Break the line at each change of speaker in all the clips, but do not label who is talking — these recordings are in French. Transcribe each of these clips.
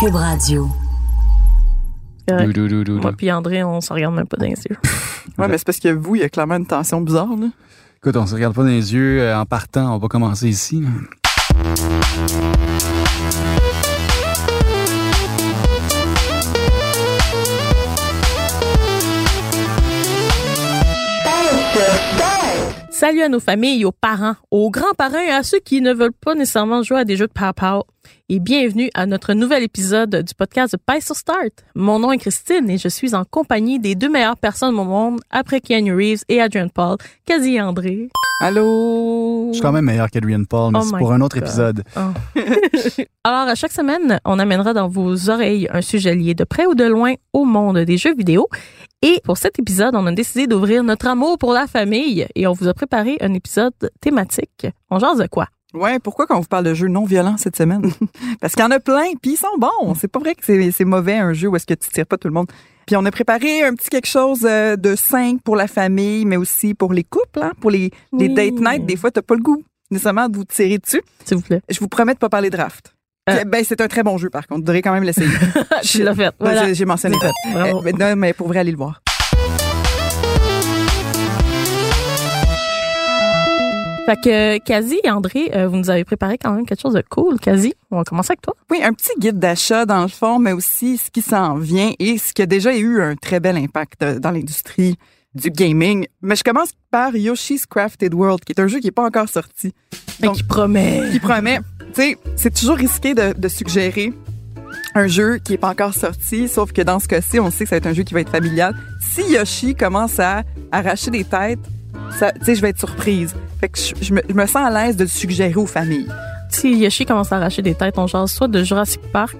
Cube Radio.
Dou,
Moi puis André, on se regarde même pas dans les yeux.
Ouais, mais c'est parce que vous, il y a clairement une tension bizarre, là.
Écoute, on se regarde pas dans les yeux euh, en partant. On va commencer ici.
Salut à nos familles, aux parents, aux grands-parents et à ceux qui ne veulent pas nécessairement jouer à des jeux de pow Et bienvenue à notre nouvel épisode du podcast de Pie sur Start. Mon nom est Christine et je suis en compagnie des deux meilleures personnes au monde après Keanu Reeves et Adrian Paul, quasi André.
Allô?
Je suis quand même meilleur qu'Adrian Paul, mais
Oh
c'est pour un autre
God.
épisode.
Oh. Alors, à chaque semaine, on amènera dans vos oreilles un sujet lié de près ou de loin au monde des jeux vidéo. Et pour cet épisode, on a décidé d'ouvrir notre amour pour la famille et on vous a préparé un épisode thématique. On jase de quoi?
Ouais, pourquoi quand on vous parle de jeux non violents cette semaine? Parce qu'il y en a plein, puis ils sont bons. C'est pas vrai que c'est mauvais un jeu où est-ce que tu tires pas tout le monde. Puis on a préparé un petit quelque chose euh, de simple pour la famille, mais aussi pour les couples, hein, pour les, les date night. Des fois, t'as pas le goût nécessairement de vous tirer dessus.
S'il vous plaît.
Je vous promets de pas parler draft.
Euh.
Ben, c'est un très bon jeu, par contre. Vous devriez quand même l'essayer.
tu l'as fait.
Ouais,
Voilà.
j'ai- mentionné.
Fait. Bravo.
Euh, non, mais pour vrai, allez le voir.
Fait que, Kazi et André, euh, vous nous avez préparé quand même quelque chose de cool. Kazi, on va commencer avec toi.
Oui, un petit guide d'achat dans le fond, mais aussi ce qui s'en vient et ce qui a déjà eu un très bel impact euh, dans l'industrie du gaming. Mais je commence par Yoshi's Crafted World, qui est un jeu qui n'est pas encore sorti.
Fait
Donc,
qui promet.
qui promet, tu sais, c'est toujours risqué de, de suggérer un jeu qui est pas encore sorti, sauf que dans ce cas-ci, on sait que ça va être un jeu qui va être familial. Si Yoshi commence à arracher des têtes, tu sais, je vais être surprise. Fait que je, je me, je me sens à l'aise de le suggérer aux familles.
Si Yoshi commence à arracher des têtes, on jase soit de Jurassic Park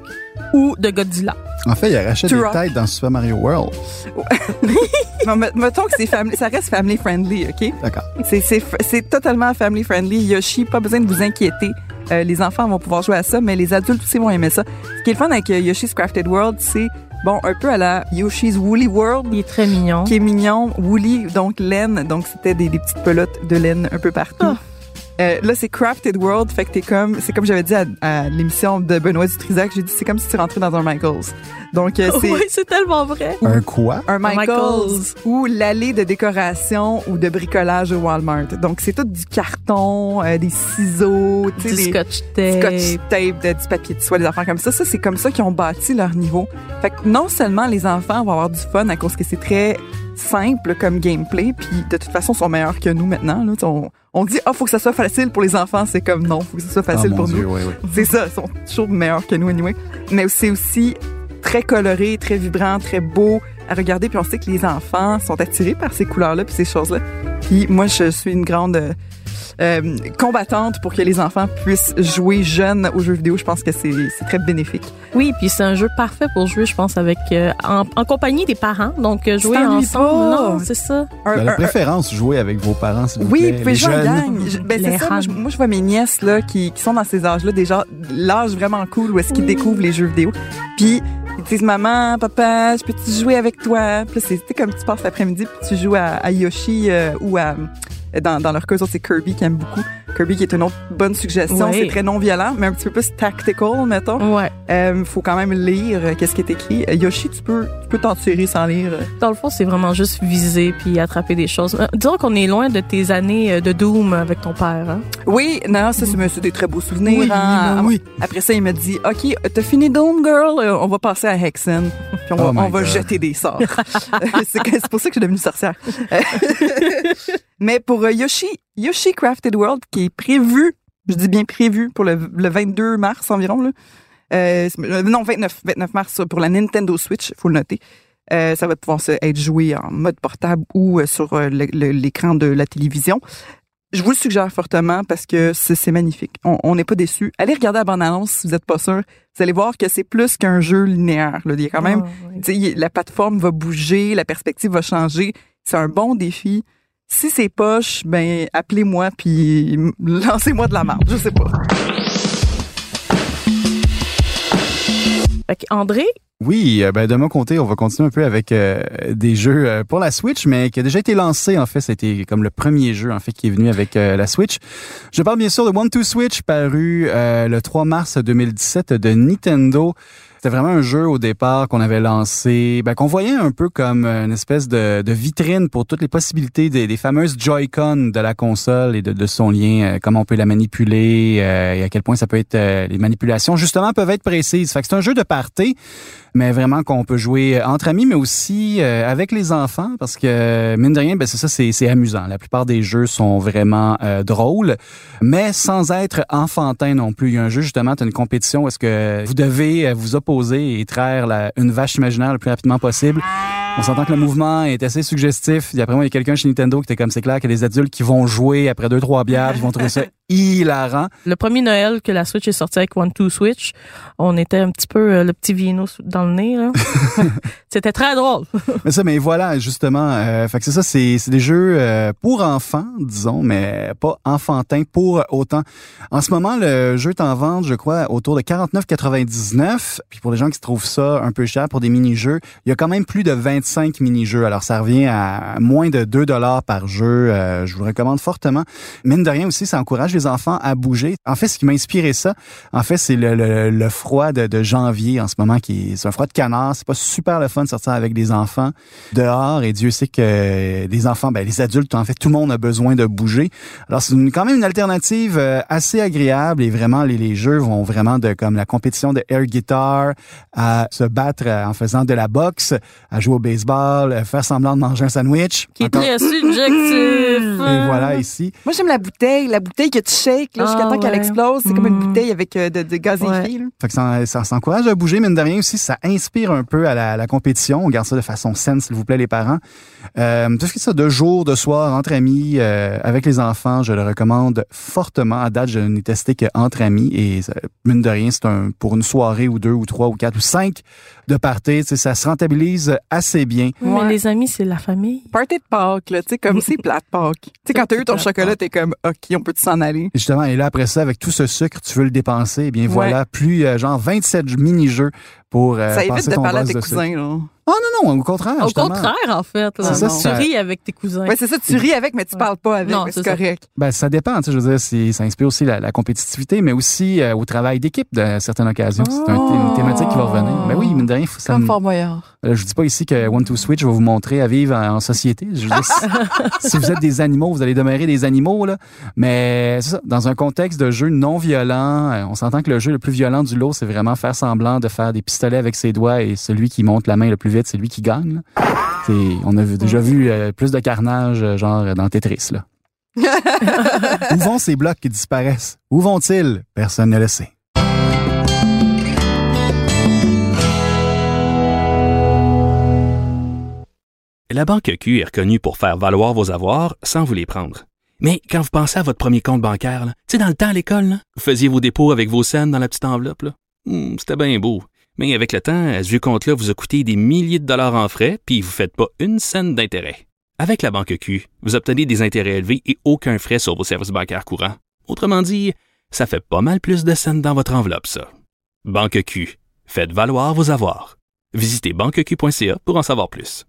ou de Godzilla.
En fait, il arrachait des têtes dans Super Mario World.
Non, mais mettons que c'est family, ça reste family friendly, OK?
D'accord.
C'est, totalement family friendly. Yoshi, pas besoin de vous inquiéter. Euh, les enfants vont pouvoir jouer à ça, mais les adultes aussi vont aimer ça. Ce qui est le fun avec euh, Yoshi's Crafted World, c'est, bon, un peu à la Yoshi's Woolly World,
Il est très mignon.
qui est mignon. Woolly, donc laine, donc c'était des, des petites pelotes de laine un peu partout.
Ah.
Euh, là, c'est Crafted World, fait que t'es comme, c'est comme j'avais dit à, à l'émission de Benoît Dutrisac, j'ai dit, c'est comme si tu rentrais dans un Michaels. Donc, euh, c'est
Oui, c'est tellement vrai.
Un quoi?
un Michaels,
Michaels.
ou l'allée de décoration ou de bricolage au Walmart. Donc, c'est tout du carton, euh, des ciseaux, tu sais,
Du
des
scotch
scotch
tape.
tape, de- du papier de soie, des affaires comme ça. Ça, c'est comme ça qu'ils ont bâti leur niveau. Fait que non seulement les enfants vont avoir du fun à cause que c'est très simple comme gameplay, puis de toute façon, ils sont meilleurs que nous maintenant. Là. On, on dit, ah, faut que ça soit facile pour les enfants. C'est comme non, faut que ça soit facile
Oh,
pour nous.
Dieu, oui, oui.
C'est ça, ils sont toujours meilleurs que nous, anyway. Mais c'est aussi très coloré, très vibrant, très beau à regarder. Puis on sait que les enfants sont attirés par ces couleurs-là puis ces choses-là. Puis moi, je suis une grande euh, combattante pour que les enfants puissent jouer jeunes aux jeux vidéo. Je pense que c'est très bénéfique.
Oui, puis c'est un jeu parfait pour jouer, je pense, avec euh, en, en compagnie des parents. Donc euh, jouer ensemble.
pas.
Non, c'est ça.
Un-
la préférence, jouer avec vos parents, s'il vous
Oui,
plaît. les
jouer gang. Je- Ben, c'est ça. Moi je,
Han.
moi, je vois mes nièces là, qui, qui sont dans ces âges-là, déjà l'âge vraiment cool où est-ce qu'ils découvrent les jeux vidéo. Puis ils disent maman, papa, je peux-tu jouer avec toi? Puis sais, comme tu passes l'après-midi puis tu joues à, à Yoshi euh, ou à dans, dans leur cas, c'est Kirby qui aime beaucoup. Kirby qui est une autre bonne suggestion. C'est très non violent, mais un petit peu plus tactical, mettons.
Ouais.
Euh, faut quand même lire euh, qu'est-ce qui est écrit. Euh, Yoshi, tu peux, peux t'en tirer sans lire.
Dans le fond, c'est vraiment juste viser puis attraper des choses. Euh, disons qu'on est loin de tes années euh, de Doom avec ton père. Hein?
Oui, non, ça, c'est c'est des très beaux souvenirs.
Oui,
hein.
oui.
Après ça, il me dit, OK, t'as fini Doom Girl? Euh, On va passer à Hexen. Puis on va,
Oh
on va jeter des sorts. c'est pour ça que je suis devenue sorcière. Mais pour euh, Yoshi, Yoshi Crafted World, qui est prévu, je dis bien prévu, pour le, le 22 mars environ, là. Euh, non, 29, 29 mars pour la Nintendo Switch, faut le noter. Euh, ça va pouvoir être joué en mode portable ou euh, sur euh, l'écran de la télévision. Je vous le suggère fortement parce que c'est magnifique. On n'est pas déçus. Allez regarder la bande-annonce si vous n'êtes pas sûr. Vous allez voir que c'est plus qu'un jeu linéaire. Là. Il y a quand même,
Ah, oui.
il la plateforme va bouger, la perspective va changer. C'est un bon défi. Si c'est poche, ben appelez-moi puis lancez-moi de la marde. Je sais pas.
André,
Oui, euh, ben de mon côté, on va continuer un peu avec euh, des jeux euh, pour la Switch, mais qui a déjà été lancé en fait. C'était comme le premier jeu en fait qui est venu avec la Switch. Je parle bien sûr de One to Switch, paru le 3 mars 2017 de Nintendo. C'était vraiment un jeu au départ qu'on avait lancé, ben, qu'on voyait un peu comme une espèce de, vitrine pour toutes les possibilités des, fameuses Joy-Con de la console et de, son lien, euh, comment on peut la manipuler euh, et à quel point ça peut être euh, les manipulations justement peuvent être précises. C'est un jeu de party, mais vraiment qu'on peut jouer entre amis, mais aussi avec les enfants, parce que mine de rien, ben c'est ça, c'est amusant. La plupart des jeux sont vraiment drôles, mais sans être enfantin non plus. Il y a un jeu justement, t'as une compétition où est-ce que vous devez vous opposer et traire une vache imaginaire le plus rapidement possible. On s'entend que le mouvement est assez suggestif. Et après moi, il y a quelqu'un chez Nintendo qui était comme c'est clair qu'il y a des adultes qui vont jouer après deux trois bières, ils vont trouver ça hilarant.
le premier Noël que la Switch est sortie avec One Two Switch, on était un petit peu euh, le petit vino dans le nez. C'était très drôle.
Mais ça, mais voilà, justement. Euh, fait que c'est ça, c'est, des jeux euh, pour enfants, disons, mais pas enfantins pour autant. En ce moment, le jeu est en vente, je crois, autour de 49,99. Puis pour les gens qui trouvent ça un peu cher pour des mini-jeux, il y a quand même plus de 25 mini-jeux. Alors ça revient à moins de 2 dollars par jeu. Je vous recommande fortement. Mine de rien aussi, ça encourage les enfants à bouger. En fait, ce qui m'a inspiré ça, en fait, c'est le, le, le froid de, de janvier en ce moment qui est, c'est un froid de canard. C'est pas super le fun de sortir avec des enfants dehors et Dieu sait que des enfants, ben les adultes, en fait, tout le monde a besoin de bouger. Alors c'est quand même une alternative euh, assez agréable et vraiment les, les jeux vont vraiment de comme la compétition de air guitar à se battre en faisant de la boxe, à jouer au baseball, euh, faire semblant de manger un sandwich.
Qui est très subjectif.
et voilà ici.
Moi, j'aime la bouteille, la bouteille que shakes là, jusqu'à
Ah,
temps qu'elle
ouais.
explose. C'est comme une
Mm.
bouteille avec euh, de, de gazéifié.
Ouais.
là.
Fait que ça, ça s'encourage à bouger, mine de rien aussi, ça inspire un peu à la, à la compétition. On garde ça de façon saine, s'il vous plaît, les parents. Euh, tout ce qui est ça de jour, de soir, entre amis, euh, avec les enfants, je le recommande fortement. À date, je n'ai testé qu'entre amis et ça- mine de rien, c'est un pour une soirée ou deux ou trois ou quatre ou cinq de party, ça se rentabilise assez bien.
Oui,
Ouais.
Mais les amis, c'est la famille.
Party de Pâques, là, tu sais, comme c'est plate Pâques. Tu sais, quand t'as eu ton chocolat, t'es comme, OK, on peut s'en aller?
Et Justement, et là, après ça, avec tout ce sucre, tu veux le dépenser, eh bien voilà, plus euh, genre 27 mini-jeux pour euh,
Ça évite de
ton
parler à tes cousins, là.
Oh non, non, au contraire.
Au
justement.
contraire, en fait. là.
C'est ça,
tu ris avec tes cousins.
Ouais, c'est ça, tu ris avec, mais tu parles pas avec.
Non,
mais
c'est
correct.
Ben, ça dépend, tu sais, je veux dire, ça inspire aussi la, la compétitivité, mais aussi euh, au travail d'équipe de certaines occasions. C'est une thématique qui va revenir. Ben oui, mine de rien, faut, ça
Comme
me-
Fort Boyard.
Euh, je dis pas ici que One to Switch va vous montrer à vivre en, en société. Je veux dire, si, si vous êtes des animaux, vous allez demeurer des animaux, là. Mais c'est ça, dans un contexte de jeu non violent, euh, on s'entend que le jeu le plus violent du lot, c'est vraiment faire semblant de faire des pistolets avec ses doigts et celui qui monte la main le plus vite, c'est lui qui gagne. on a vu- déjà vu euh, plus de carnage, euh, genre dans Tetris, là. Où vont ces blocs qui disparaissent? Où vont-ils? Personne ne le sait.
La Banque Q est reconnue pour faire valoir vos avoirs sans vous les prendre. Mais quand vous pensez à votre premier compte bancaire, tu sais, dans le temps à l'école, là, vous faisiez vos dépôts avec vos scènes dans la petite enveloppe. Hmm, C'était bien beau. Mais avec le temps, à ce compte-là vous a coûté des milliers de dollars en frais, puis vous ne faites pas une scène d'intérêt. Avec la Banque Q, vous obtenez des intérêts élevés et aucun frais sur vos services bancaires courants. Autrement dit, ça fait pas mal plus de scènes dans votre enveloppe, ça. Banque Q. Faites valoir vos avoirs. Visitez banqueq.ca pour en savoir plus.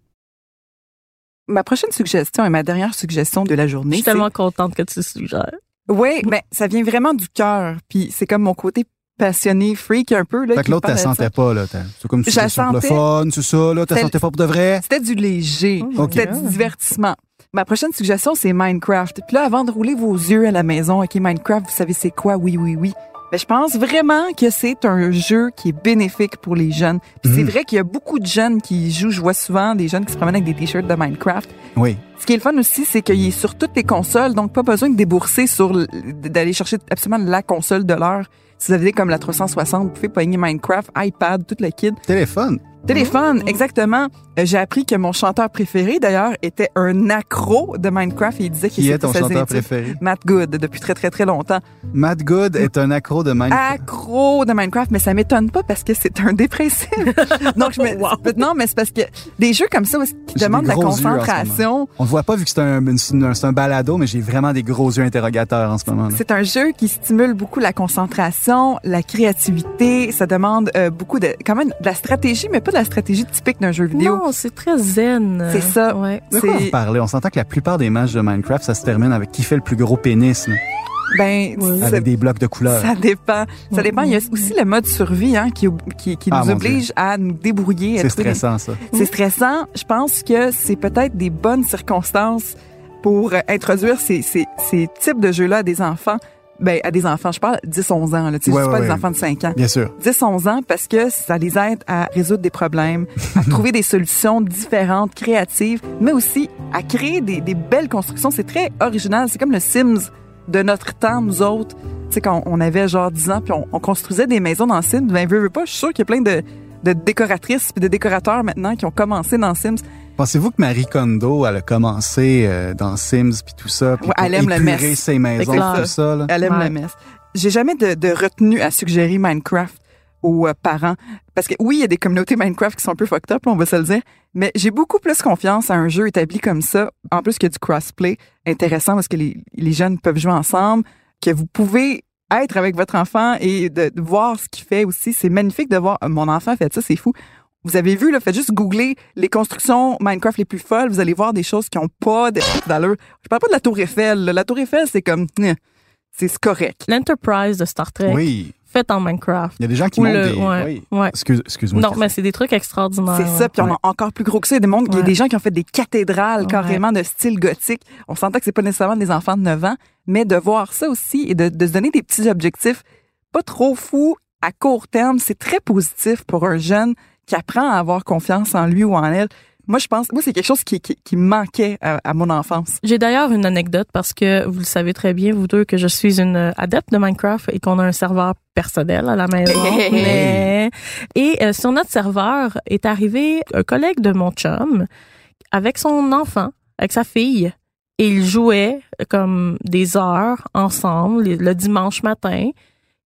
Ma prochaine suggestion et ma dernière suggestion de la
Je
journée,
suis
c'est...
tellement contente que tu suggères.
Oui, mais ça vient vraiment du cœur. Puis c'est comme mon côté passionné, freak un peu. Là,
Fait que l'autre, t'as sentais pas, là. t'as- C'est comme si c'était sur le fun, c'est ça, là. T'as sentais pas pour de vrai?
C'était du léger.
Oh,
C'était du divertissement. Ma prochaine suggestion, c'est Minecraft. Puis là, avant de rouler vos yeux à la maison, OK, Minecraft, vous savez c'est quoi? Oui, oui, oui. Mais je pense vraiment que c'est un jeu qui est bénéfique pour les jeunes. Puis c'est
Mhm.
vrai qu'il y a beaucoup de jeunes qui jouent. Je vois souvent des jeunes qui se promènent avec des t-shirts de Minecraft.
Oui.
Ce qui est le fun aussi, c'est qu'il est sur toutes les consoles, donc pas besoin de débourser sur d'aller chercher absolument la console de l'heure. Si vous avez comme la 360, vous pouvez pogner Minecraft, iPad, toute la kit.
Téléphone.
Téléphone, exactement. Euh, J'ai appris que mon chanteur préféré, d'ailleurs, était un accro de Minecraft et il disait qu'il
Qui est ton chanteur préféré?
Matt Good, depuis très, très, très longtemps.
Matt Good est un accro de Minecraft.
Accro de Minecraft, mais ça m'étonne pas parce que c'est un dépressif. Donc, je me...
Wow.
Non, mais c'est parce que des jeux comme ça qui demandent la concentration,
On le voit pas vu que c'est un, un, un balado, mais j'ai vraiment des gros yeux interrogateurs en ce moment.
C'est un jeu qui stimule beaucoup la concentration, la créativité. Ça demande euh, beaucoup de, quand même, de la stratégie, mais pas de la stratégie typique d'un jeu vidéo.
Non, c'est très zen.
C'est ça.
Ouais.
De quoi vous parlez? On s'entend que la plupart des matchs de Minecraft, ça se termine avec qui fait le plus gros pénis, là,
Ben,
avec des blocs de couleur.
ça dépend. Ça dépend. Il y a aussi le mode survie hein, qui, qui, qui
Ah,
nous oblige à nous débrouiller.
C'est stressant, ça.
C'est stressant. Je pense que c'est peut-être des bonnes circonstances pour euh, introduire ces, ces, ces types de jeux-là à des enfants. Ben, à des enfants, je parle 10-11 ans. Là, tu sais,
Ouais,
je dis
ouais,
pas des enfants de 5 ans.
Bien sûr.
10-11 ans parce que ça les aide à résoudre des problèmes, à trouver des solutions différentes, créatives, mais aussi à créer des, des belles constructions. C'est très original. C'est comme le Sims de notre temps, nous autres. Tu sais, quand on avait genre 10 ans, puis on, on construisait des maisons dans Sims, ben, veux, veux pas, je suis sûre qu'il y a plein de, de décoratrices puis de décorateurs maintenant qui ont commencé dans Sims.
Pensez-vous que Marie Kondo, elle a commencé euh, dans Sims puis tout ça, puis
Ouais, elle
pour
aime le
épurer
mess.
ses maisons, tout ça, là?
Elle aime
Ouais.
la messe. J'ai jamais de, de retenue à suggérer Minecraft aux euh, parents. Parce que oui, il y a des communautés Minecraft qui sont un peu fucked up, on va se le dire. Mais j'ai beaucoup plus confiance à un jeu établi comme ça. En plus qu'il y a du crossplay intéressant parce que les, les jeunes peuvent jouer ensemble, que vous pouvez être avec votre enfant et de, de voir ce qu'il fait aussi. C'est magnifique de voir, mon enfant fait ça, c'est fou. Vous avez vu, là, faites juste googler les constructions Minecraft les plus folles. Vous allez voir des choses qui n'ont pas de- d'allure. Je parle pas de la Tour Eiffel. là. La Tour Eiffel, c'est comme, Nya. c'est correct.
L'Enterprise de Star Trek,
Oui.
faite en Minecraft.
Il y a des gens qui montent
le-
des...
ouais,
oui.
ouais.
Excuse, excuse-moi.
Non, mais c'est des trucs extraordinaires.
C'est ça, puis on a encore plus gros que ça. Il y a des, mondes- il y a
Ouais.
des gens qui ont fait des cathédrales
Ouais.
carrément de style gothique. On s'entend que c'est pas nécessairement des enfants de 9 ans, mais de voir ça aussi et de, de se donner des petits objectifs pas trop fous à court terme, c'est très positif pour un jeune qui apprend à avoir confiance en lui ou en elle. Moi, je pense, moi, c'est quelque chose qui, qui, qui manquait à, à mon enfance.
J'ai d'ailleurs une anecdote parce que vous le savez très bien, vous deux, que je suis une euh, adepte de Minecraft et qu'on a un serveur personnel à la maison. Mais- Et euh, sur notre serveur est arrivé un collègue de mon chum avec son enfant, avec sa fille. Et ils jouaient euh, comme des heures ensemble le- le dimanche matin.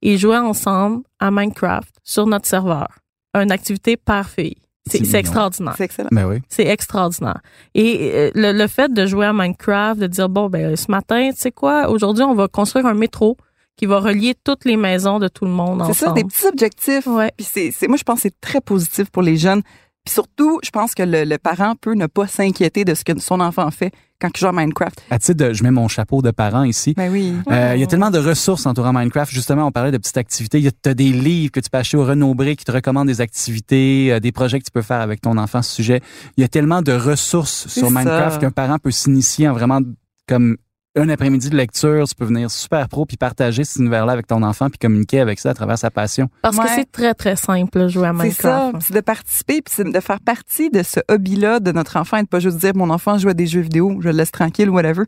Ils jouaient ensemble à Minecraft sur notre serveur. Une activité par fille. C'est extraordinaire.
C'est excellent.
Ben oui.
C'est extraordinaire. Et euh, le, le fait de jouer à Minecraft, de dire bon ben ce matin, tu sais quoi, aujourd'hui on va construire un métro qui va relier toutes les maisons de tout le monde
C'est ça, des petits objectifs.
Ouais.
Puis c'est, c'est, moi, je pense que c'est très positif pour les jeunes. Puis surtout, je pense que le, le parent peut ne pas s'inquiéter de ce que son enfant fait quand il joue à Minecraft.
À titre de, je mets mon chapeau de parent ici.
Ben oui.
Euh, Il y a tellement de ressources entourant Minecraft. Justement, on parlait de petites activités. Tu as des livres que tu peux acheter au Renaud-Bré qui te recommandent des activités, euh, des projets que tu peux faire avec ton enfant à ce sujet. Il y a tellement de ressources sur
ça.
Minecraft qu'un parent peut s'initier en vraiment comme un après-midi de lecture. Tu peux venir super pro puis partager cet univers-là avec ton enfant puis communiquer avec ça à travers sa passion.
Parce que c'est très très simple jouer à
C'est ça,
Minecraft.
c'est de participer, puis c'est de faire partie de ce hobby-là de notre enfant et de pas juste dire mon enfant joue à des jeux vidéo, je le laisse tranquille ou whatever.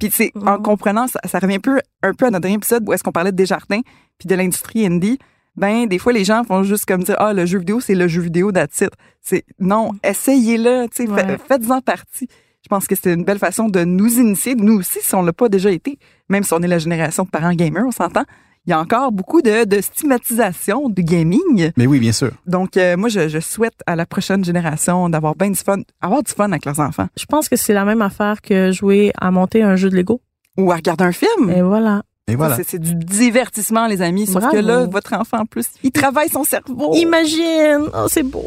Puis c'est en comprenant, ça, ça revient un peu, un peu à notre dernier épisode où est-ce qu'on parlait de Desjardins puis de l'industrie indie. Ben des fois les gens font juste comme dire ah le jeu vidéo c'est le jeu vidéo it. C'est non, essayez-le, tu sais,
Ouais.
faites-en partie. Je pense que c'est une belle façon de nous initier, nous aussi si on l'a pas déjà été, même si on est la génération de parents gamers, on s'entend. Il y a encore beaucoup de, de stigmatisation du gaming.
Mais oui, bien sûr.
Donc, euh, moi, je, je souhaite à la prochaine génération d'avoir bien du fun, avoir du fun avec leurs enfants.
Je pense que c'est la même affaire que jouer à monter un jeu de Lego.
Ou à regarder un film.
Et voilà.
Et voilà.
C'est- C'est du divertissement, les amis. Sauf
Bravo.
que là, votre enfant, en plus, il travaille son cerveau.
Imagine! Oh, c'est beau!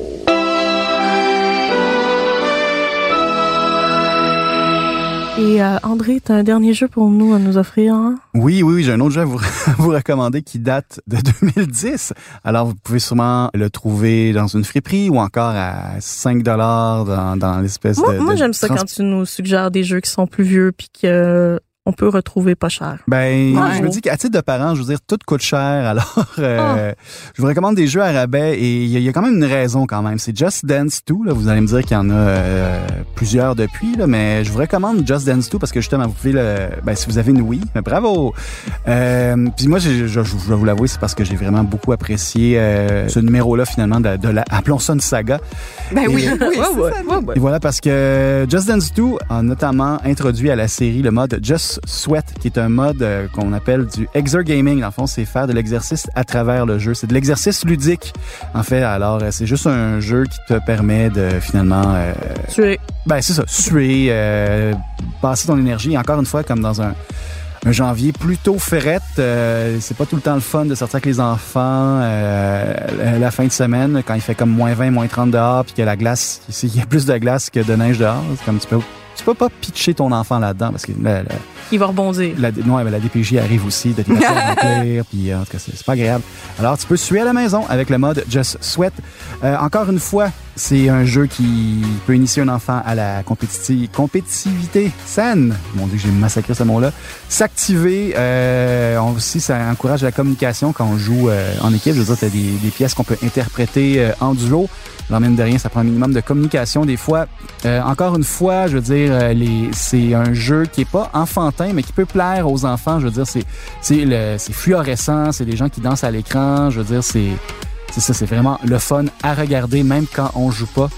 Et euh, André, t'as un dernier jeu pour nous à nous offrir, hein?
Oui, oui, oui, j'ai un autre jeu à vous, à vous recommander qui date de 2010. Alors, vous pouvez sûrement le trouver dans une friperie ou encore à 5 dollars dans, dans l'espèce
Moi,
de...
moi
de
j'aime ça quand tu nous suggères des jeux qui sont plus vieux puis que on peut retrouver pas cher.
Ben,
Ouais.
je me dis qu'à titre de parent, je veux dire, tout coûte cher. Alors, euh, je vous recommande des jeux à rabais et il y, a- il y a quand même une raison quand même. C'est Just Dance 2. Là. Vous allez me dire qu'il y en a euh, plusieurs depuis, là, mais je vous recommande Just Dance 2 parce que justement, vous pouvez le... Ben, si vous avez une Wii, ben, bravo! Euh, puis moi, j'ai- je, je, je vais vous l'avouer, c'est parce que j'ai vraiment beaucoup apprécié euh, ce numéro-là finalement de, de la... Appelons ça une saga.
Ben oui,
Et-
oui, ça.
ouais, ouais.
Et voilà parce que Just Dance 2 a notamment introduit à la série le mode Just Sweat, qui est un mode euh, qu'on appelle du exergaming. Dans le fond, c'est faire de l'exercice à travers le jeu. C'est de l'exercice ludique, en fait. Alors, euh, c'est juste un jeu qui te permet de finalement, euh,
Tu es
ben c'est ça, suer, euh, passer ton énergie. Encore une fois, comme dans un un janvier plutôt ferrette. Euh, c'est pas tout le temps le fun de sortir avec les enfants euh, la- fin de semaine quand il fait comme moins 20, moins 30 dehors puis que la glace, il y a plus de glace que de neige dehors. C'est comme tu peux, tu peux pas pitcher ton enfant là-dedans parce que la, la,
il va rebondir.
la, non, mais la DPJ arrive aussi de remplir, puis en tout cas, c'est pas agréable. Alors, tu peux suer à la maison avec le mode Just Sweat. Euh, encore une fois, c'est un jeu qui peut initier un enfant à la compétitivité, compétitivité saine. Mon Dieu, j'ai massacré ce mot-là. S'activer. Euh, aussi, ça encourage la communication quand on joue euh, en équipe. Je veux dire, t'as des, des pièces qu'on peut interpréter euh, en duo. Alors, mine de rien, ça prend un minimum de communication des fois. Euh, encore une fois, je veux dire, euh, les, c'est un jeu qui est pas enfantin, mais qui peut plaire aux enfants. Je veux dire, c'est, c'est, le, c'est fluorescent, c'est des gens qui dansent à l'écran. Je veux dire, c'est, c'est ça, c'est vraiment le fun à regarder, même quand on joue pas.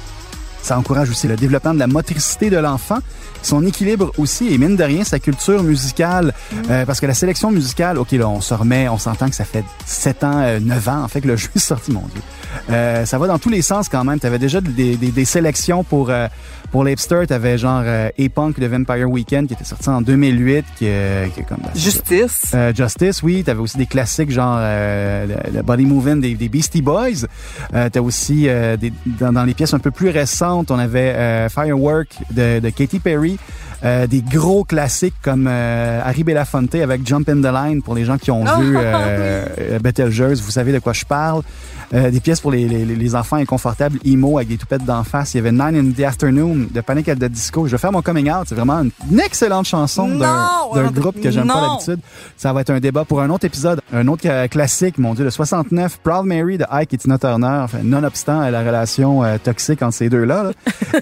Ça encourage aussi le développement de la motricité de l'enfant, son équilibre aussi, et mine de rien, sa culture musicale. Euh, parce que la sélection musicale, OK, là, on se remet, on s'entend que ça fait 7 ans, euh, 9 ans, en fait, que le jeu est sorti, mon Dieu. Euh, ça va dans tous les sens quand même. Tu avais déjà des, des, des sélections pour, euh, pour l'Hipster. Tu avais genre euh, A-Punk de Vampire Weekend qui était sorti en 2008, qui, euh, qui comme...
Justice.
Euh, Justice, oui. T'avais aussi des classiques genre euh, le, le Body Moving des, des Beastie Boys. Euh, T'as aussi des, dans, dans les pièces un peu plus récentes, on avait Firework de, de Katy Perry. Euh, des gros classiques comme euh, Harry Belafonte avec Jump in the Line pour les gens qui ont
Oh,
vu euh, Betelgeuse, vous savez de quoi je parle. Des pièces pour les, les, les enfants inconfortables, emo avec des toupettes d'en face. Il y avait Nine in the Afternoon de Panic at the Disco. Je vais faire mon coming out. C'est vraiment une, excellente chanson d'un groupe que j'aime pas d'habitude. Ça va être un débat pour un autre épisode. Un autre euh, classique, mon Dieu, le 69, Proud Mary de Ike et Tina Turner. Enfin, nonobstant euh, la relation euh, toxique entre ces deux-là. là.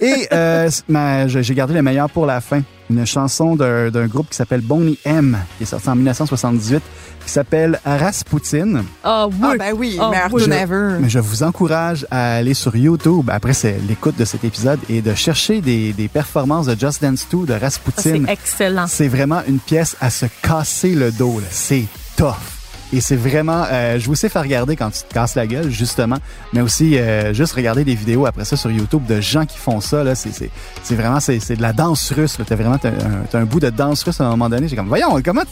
et euh, j'ai gardé le meilleur pour la fin. Une chanson d'un d'un groupe qui s'appelle Boney M, qui est sorti en 1978, qui s'appelle Rasputin.
Ah oui.
Ah ben oui,
Ah,
meilleur
oui.
Je-. Mais je vous encourage à aller sur YouTube après c'est l'écoute de cet épisode et de chercher des, des performances de Just Dance 2 de
Ça,
Rasputin.
c'est excellent.
C'est vraiment une pièce à se casser le dos. là. C'est tough. Et c'est vraiment, euh, je vous sais faire regarder quand tu te casses la gueule, justement, mais aussi euh, juste regarder des vidéos après ça sur YouTube de gens qui font ça. Là, c'est, c'est, vraiment, c'est, c'est de la danse russe. Là. T'as vraiment t'as un, un bout de danse russe à un moment donné. J'ai comme, voyons, comment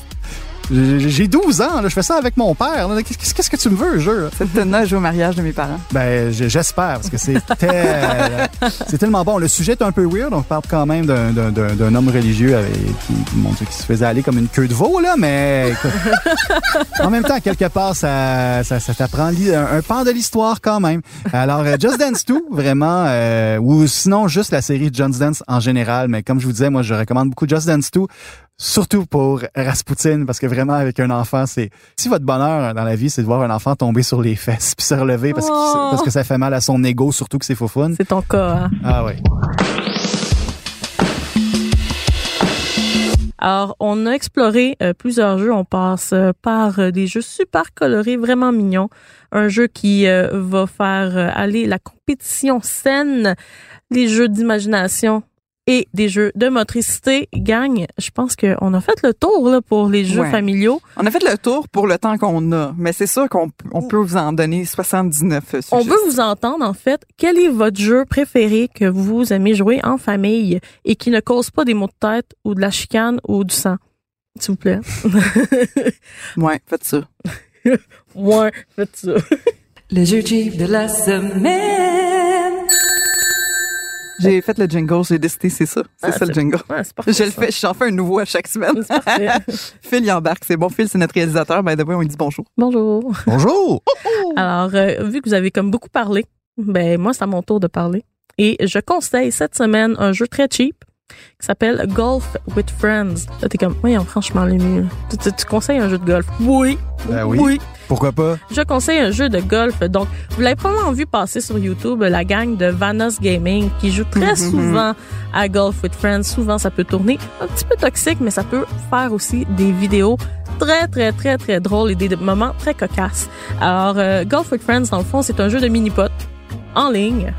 j'ai j'ai 12 ans, là, je fais ça avec mon père. Qu'est-ce, que tu me veux, jeu? là?
Cette tune-là joue au mariage de mes parents.
Ben, je- j'espère, parce que c'est tel- c'est tellement bon. Le sujet est un peu weird, on parle quand même d'un, homme religieux avec, qui, mon Dieu, qui se faisait aller comme une queue de veau, là, mais en même temps, quelque part, ça, ça, ça t'apprend un, un pan de l'histoire quand même. Alors, euh, Just Dance 2, vraiment, euh, ou sinon juste la série Just Dance en général, mais comme je vous disais, moi, je recommande beaucoup Just Dance 2. Surtout pour Rasputin, parce que vraiment, avec un enfant, c'est... Si votre bonheur dans la vie, c'est de voir un enfant tomber sur les fesses puis se relever parce,
Oh.
parce que ça fait mal à son ego, surtout que c'est faux fun.
C'est ton cas. hein?
Ah oui.
Alors, on a exploré euh, plusieurs jeux. On passe euh, par euh, des jeux super colorés, vraiment mignons. Un jeu qui va faire aller la compétition saine, les jeux d'imagination et des jeux de motricité. Gang, je pense qu'on a fait le tour là, pour les jeux
Ouais.
familiaux.
On a fait le tour pour le temps qu'on a, mais c'est sûr qu'on on peut vous en donner 79
On
suggestions.
veut vous entendre, en fait. Quel est votre jeu préféré que vous aimez jouer en famille et qui ne cause pas des maux de tête ou de la chicane ou du sang? S'il vous plaît.
Ouais, faites ça.
Ouais, faites ça.
Le jeu de la semaine.
J'ai fait le jingle, j'ai décidé, c'est ça. C'est
Ah,
ça le jingle.
Ouais, c'est parfait.
Je le fais, j'en fais un nouveau à chaque semaine. Phil, il embarque. C'est bon. Phil, c'est notre réalisateur. Ben, d'abord, on lui dit bonjour.
Bonjour.
Bonjour!
Alors, euh, vu que vous avez comme beaucoup parlé, ben moi, c'est à mon tour de parler. Et je conseille cette semaine un jeu très cheap, qui s'appelle Golf with Friends. Là, t'es comme, voyons, franchement, les mieux. Tu, tu- tu conseilles un jeu de golf? Oui.
Ben oui. Pourquoi pas?
Je conseille un jeu de golf. Donc, vous l'avez probablement vu passer sur YouTube, la gang de Vanos Gaming qui joue très
Mhm.
souvent à Golf with Friends. Souvent, ça peut tourner un petit peu toxique, mais ça peut faire aussi des vidéos très, très, très, très drôles et des moments très cocasses. Alors, euh, Golf with Friends, dans le fond, c'est un jeu de mini-pot en ligne.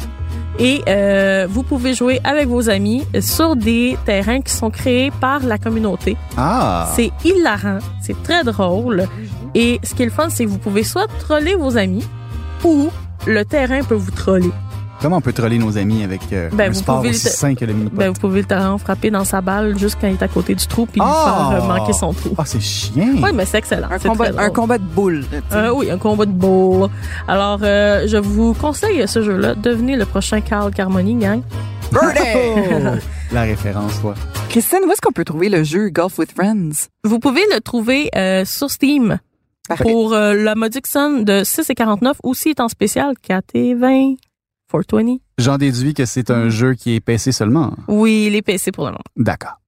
Et euh, vous pouvez jouer avec vos amis sur des terrains qui sont créés par la communauté.
Ah!
C'est hilarant, c'est très drôle. Et ce qui est le fun, c'est que vous pouvez soit troller vos amis ou le terrain peut vous troller.
Comment on peut troller nos amis avec euh,
Ben,
un
vous
sport
pouvez
aussi
le-
sain que le mini
Ben, vous pouvez le terrain frapper dans sa balle juste quand il est à côté du trou puis lui
Ah!
faire euh, manquer son trou.
Ah, c'est chiant!
Oui, mais c'est excellent.
Un
c'est
combat, un de boules.
Euh, oui, un combat de boule. Alors, euh, je vous conseille ce jeu-là. Devenez le prochain Carl Carmoni, gang.
Oh! La référence, toi.
Christine, où est-ce qu'on peut trouver le jeu Golf with Friends?
Vous pouvez le trouver euh, sur Steam
Parfait.
pour euh, la modique somme de 6,49 ou s'il est en spécial 4 et 20, 420.
J'en déduis que c'est un jeu qui est PC seulement.
Oui, les PC pour le moment.
D'accord.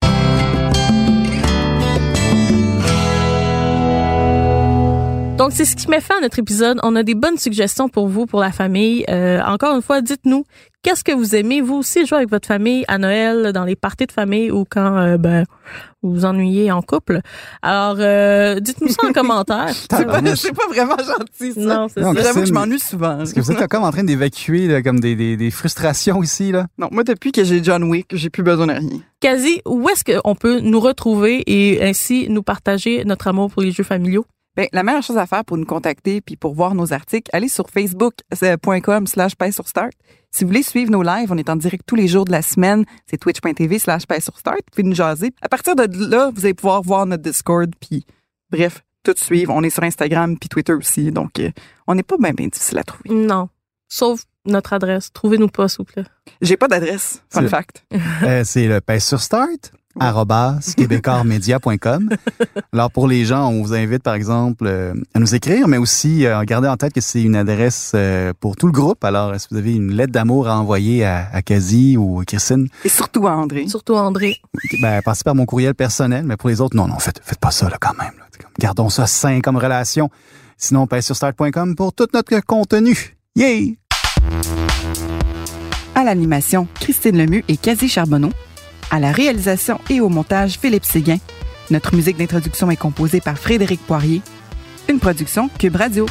Donc, c'est ce qui met fin à notre épisode. On a des bonnes suggestions pour vous, pour la famille. Euh, encore une fois, dites-nous, qu'est-ce que vous aimez, vous aussi, jouer avec votre famille à Noël, dans les parties de famille ou quand euh, ben, vous vous ennuyez en couple. Alors, euh, dites-nous ça en commentaire.
C'est pas vraiment gentil, ça.
Non, c'est.
J'avoue que je m'ennuie souvent.
Est-ce que vous êtes comme en train d'évacuer là, comme des, des, des frustrations ici, là?
Non, moi, depuis que j'ai John Wick, j'ai plus besoin de rien.
Quasi, où est-ce qu'on peut nous retrouver et ainsi nous partager notre amour pour les jeux familiaux?
Ben, la meilleure chose à faire pour nous contacter puis pour voir nos articles, allez sur facebook.com slash paix sur start. Si vous voulez suivre nos lives, on est en direct tous les jours de la semaine. C'est twitch.tv slash sur start. Vous pouvez nous jaser. À partir de là, vous allez pouvoir voir notre Discord puis bref, tout suivre. On est sur Instagram puis Twitter aussi. Donc, euh, on n'est pas bien, bien difficile à trouver.
Non. Sauf notre adresse. Trouvez-nous pas, s'il vous plaît.
J'ai pas d'adresse. Fun
C'est-
fact.
Euh, c'est le pain sur start québécoismedia.com. Alors pour les gens, on vous invite par exemple euh, à nous écrire, mais aussi euh, gardez en tête que c'est une adresse euh, pour tout le groupe. Alors si vous avez une lettre d'amour à envoyer à, à Kazi ou Christine,
Et surtout à André.
Surtout André.
ben, passez par mon courriel personnel, mais pour les autres, non, non, faites, faites pas ça là, quand même. là. Gardons ça sain comme relation. Sinon, pain sur start.com pour tout notre contenu. Yay!
À l'animation, Christine Lemieux et Cathy Charbonneau. À la réalisation et au montage, Philippe Séguin. Notre musique d'introduction est composée par Frédéric Poirier. Une production Cube Radio.